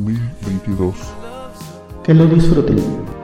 1022. Que lo disfruten.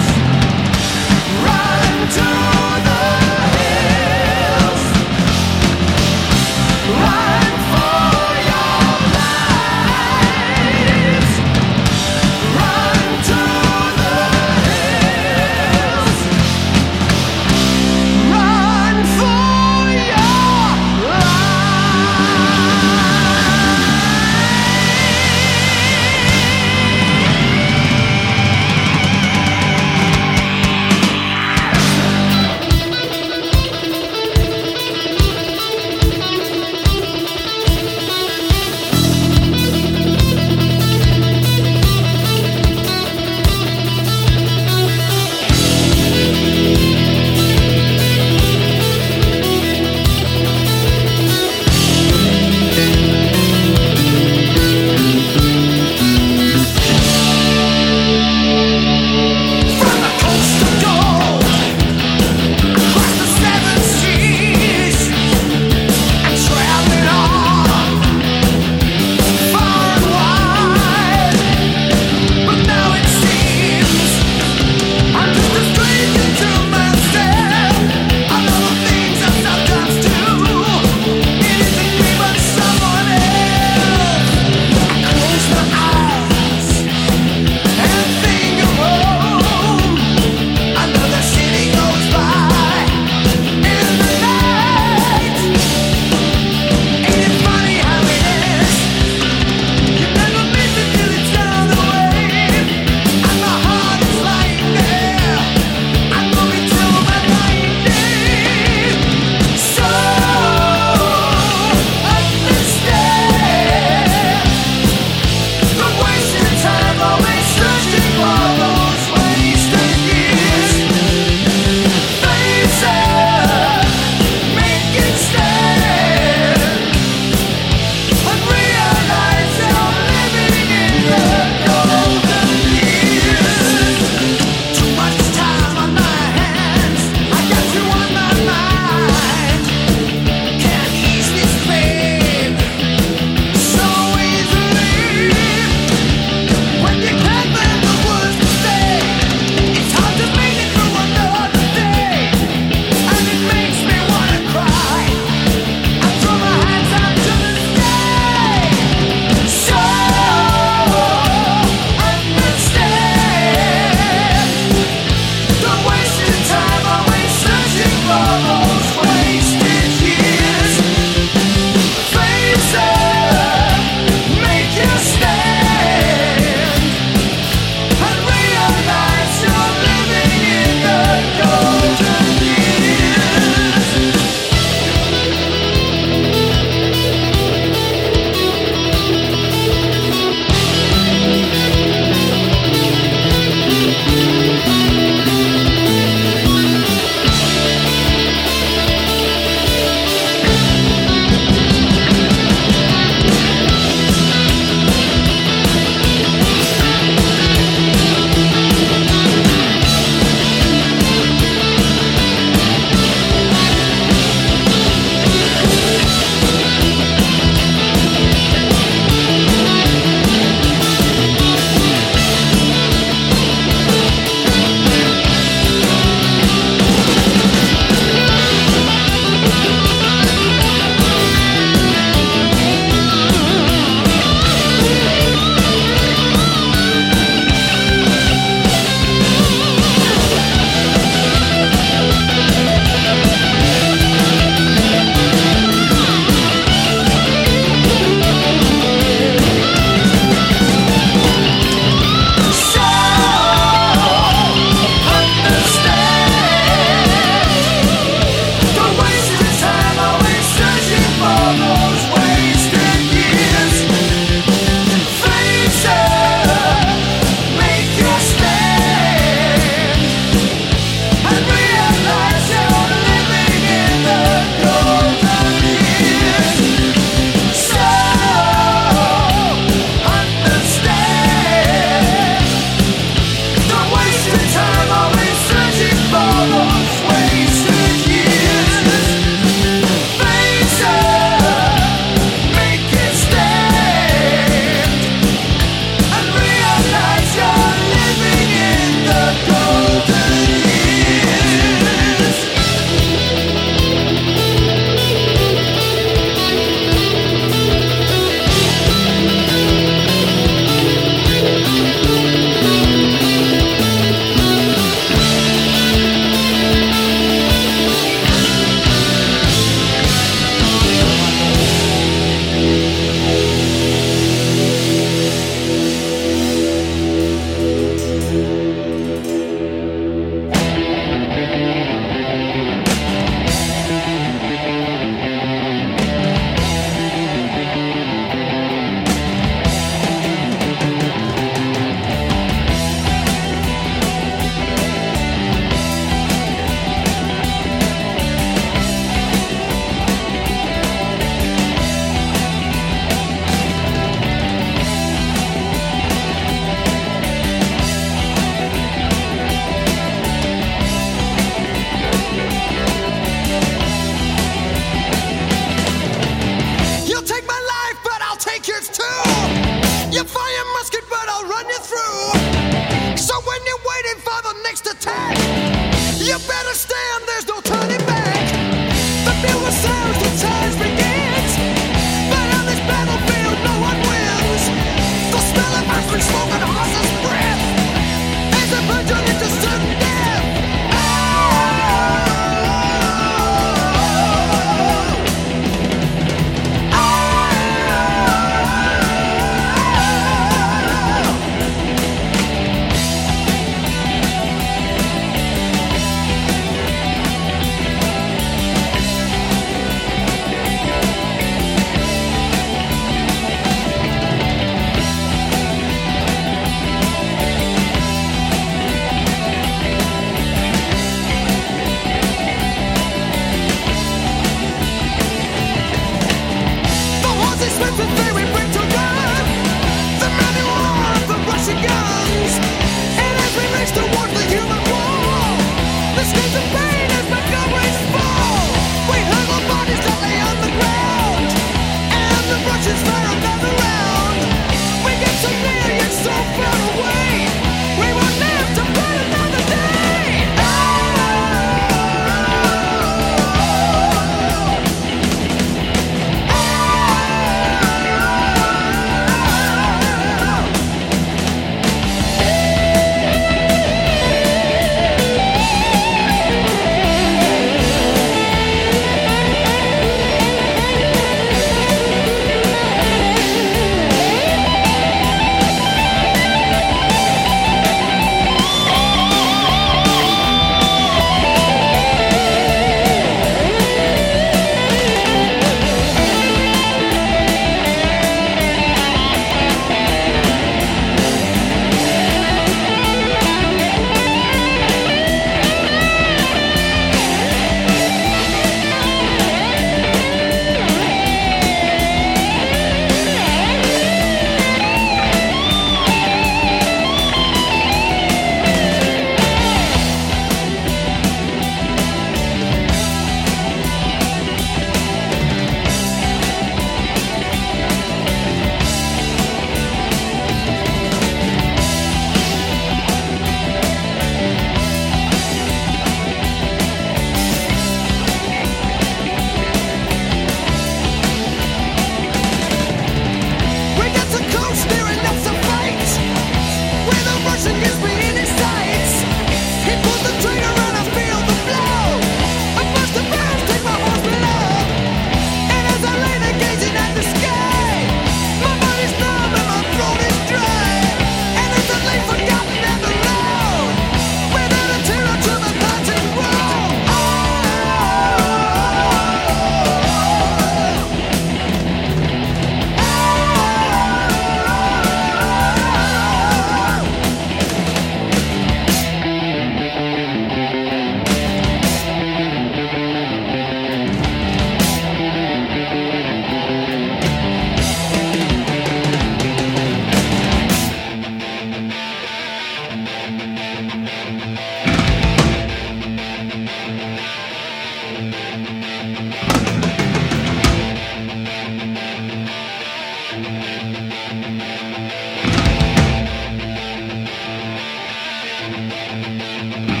Música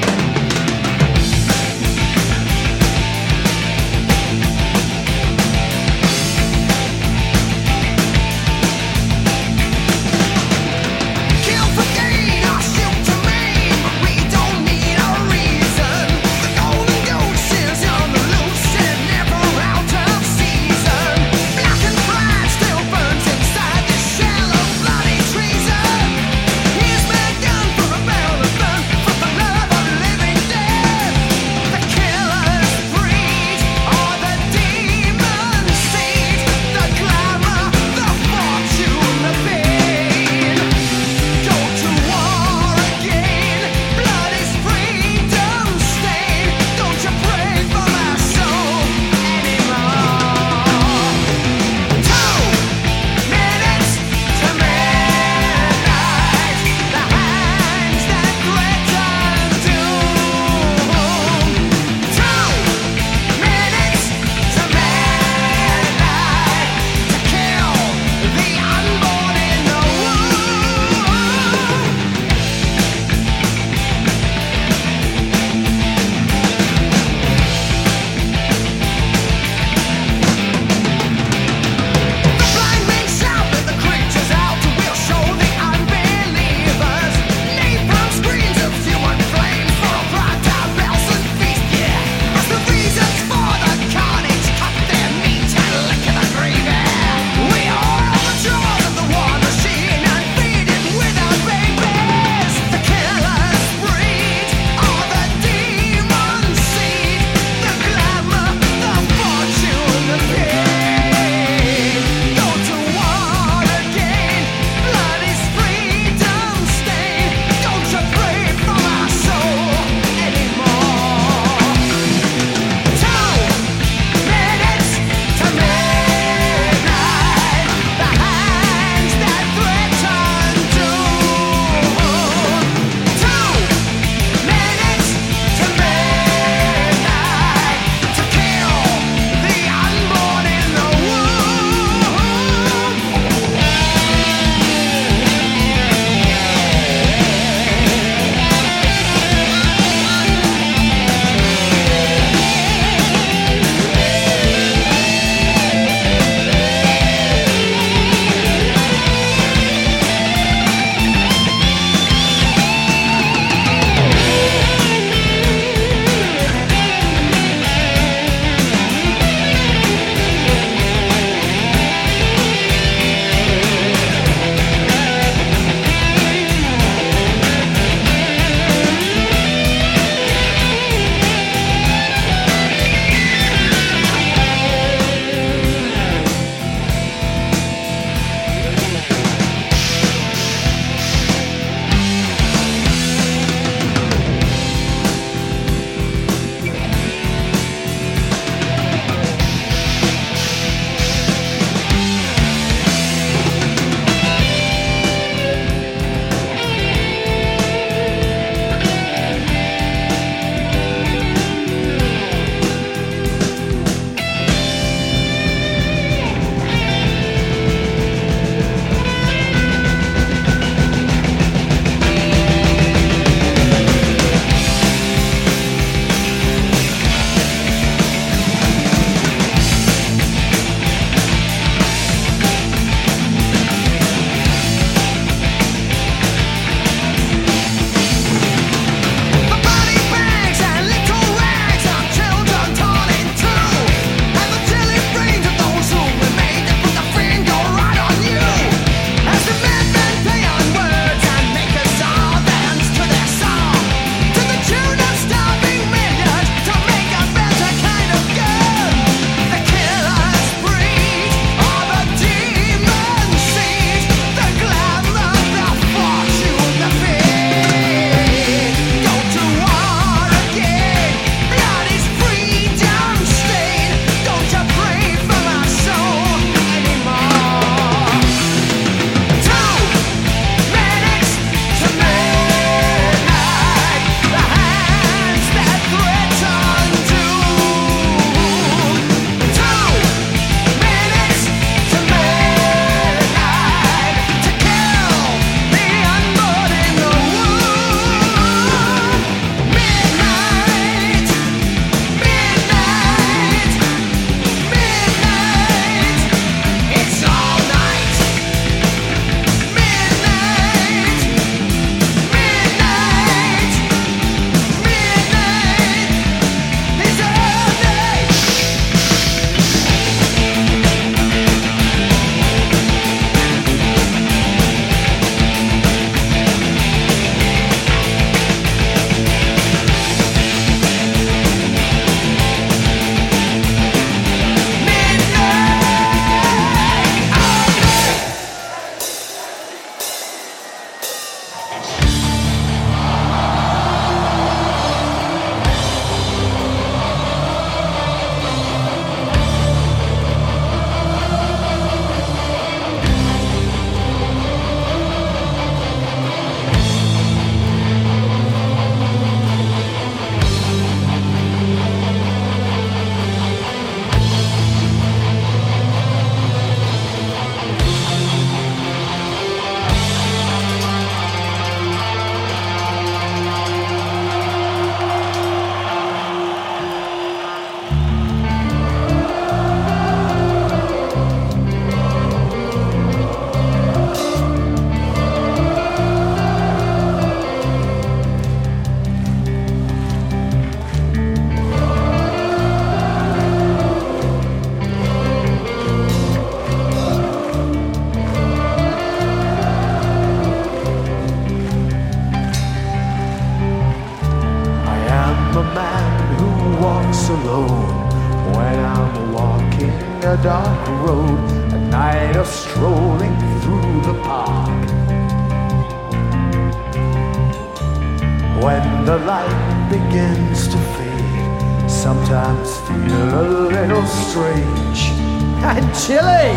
chilly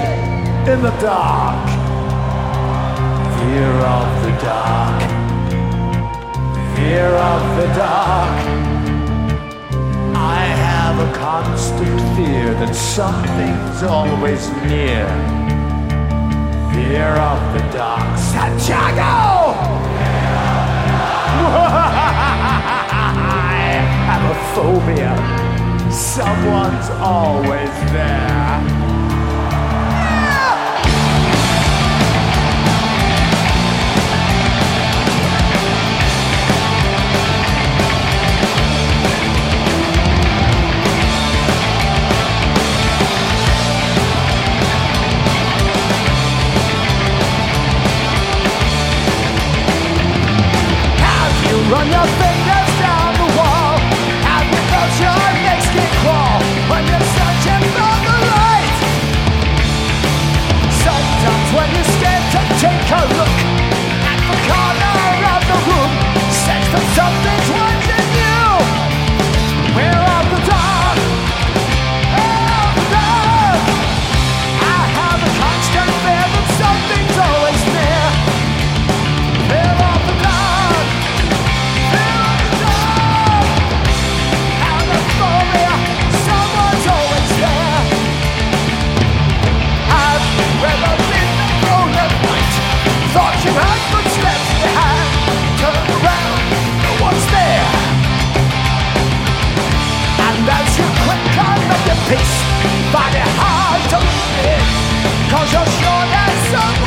in the dark. Fear of the dark. Fear of the dark. I have a constant fear that something's always near. Fear of the dark. Santiago! I have a phobia. Someone's always there. peace, find it hard to live, cause you're sure that something.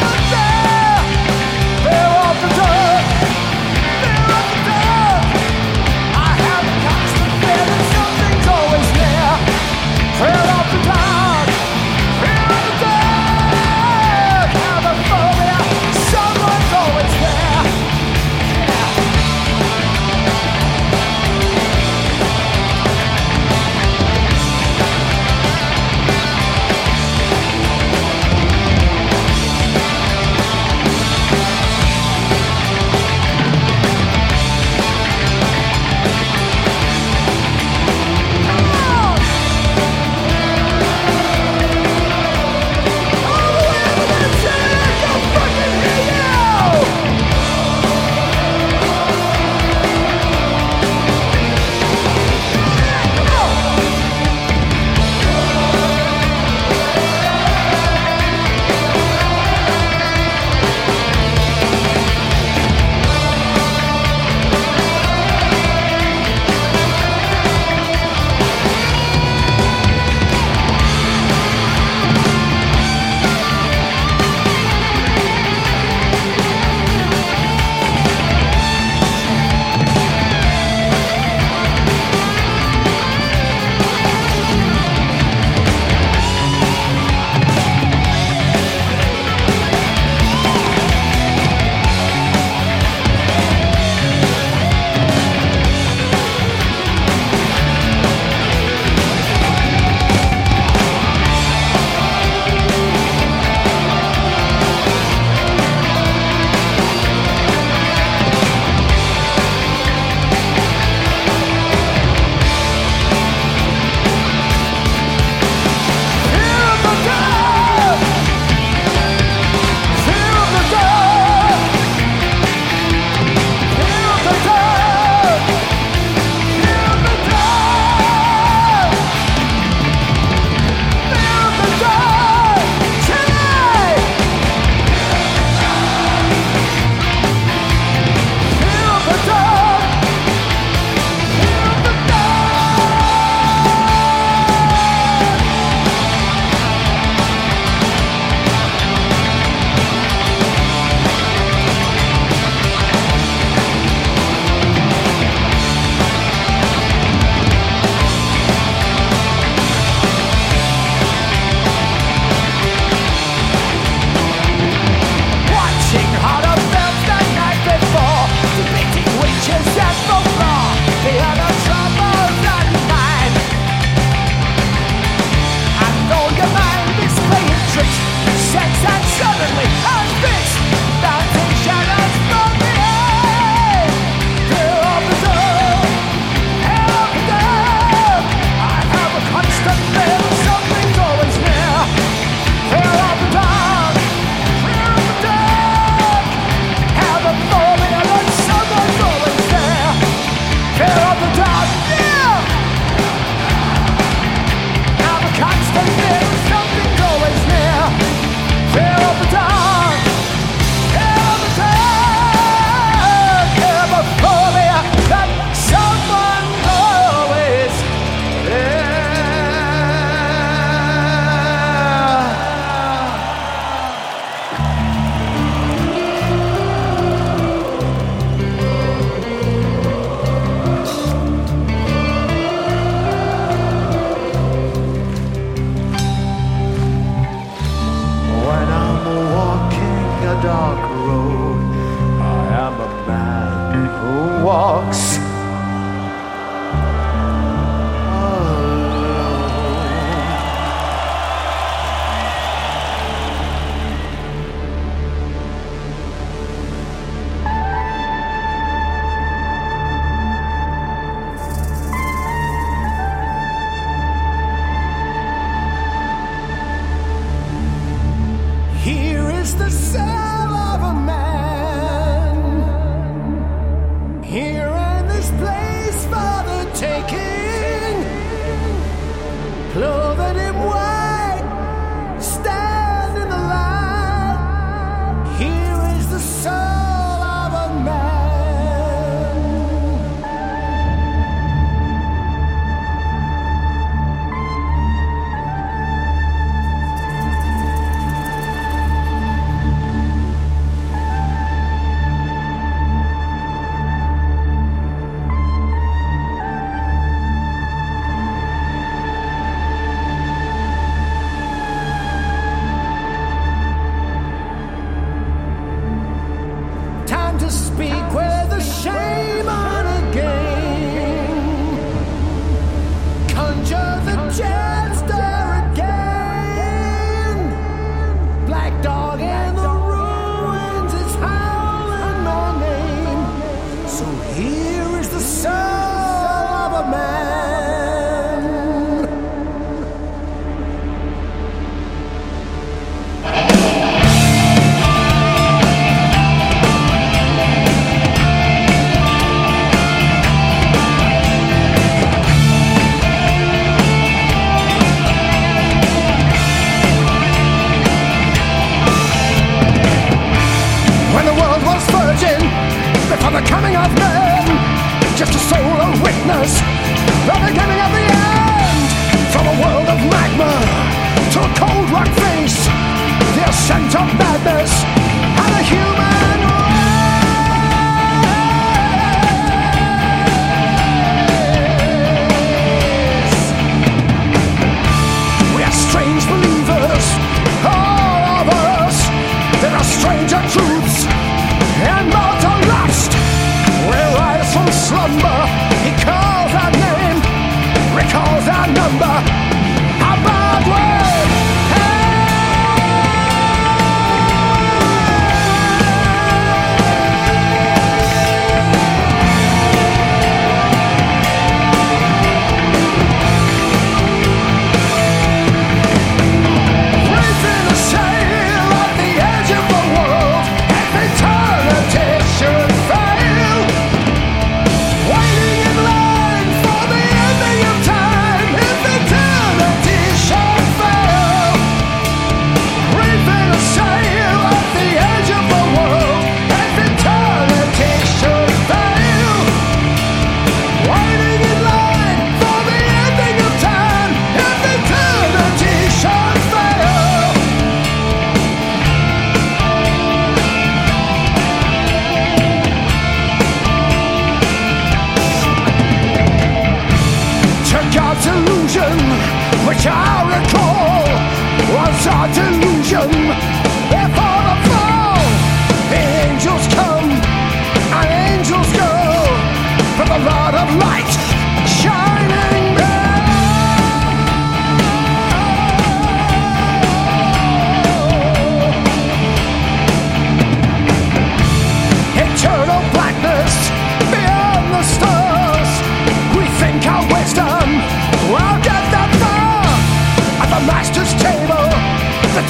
Which I recall was our delusion.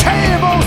Table's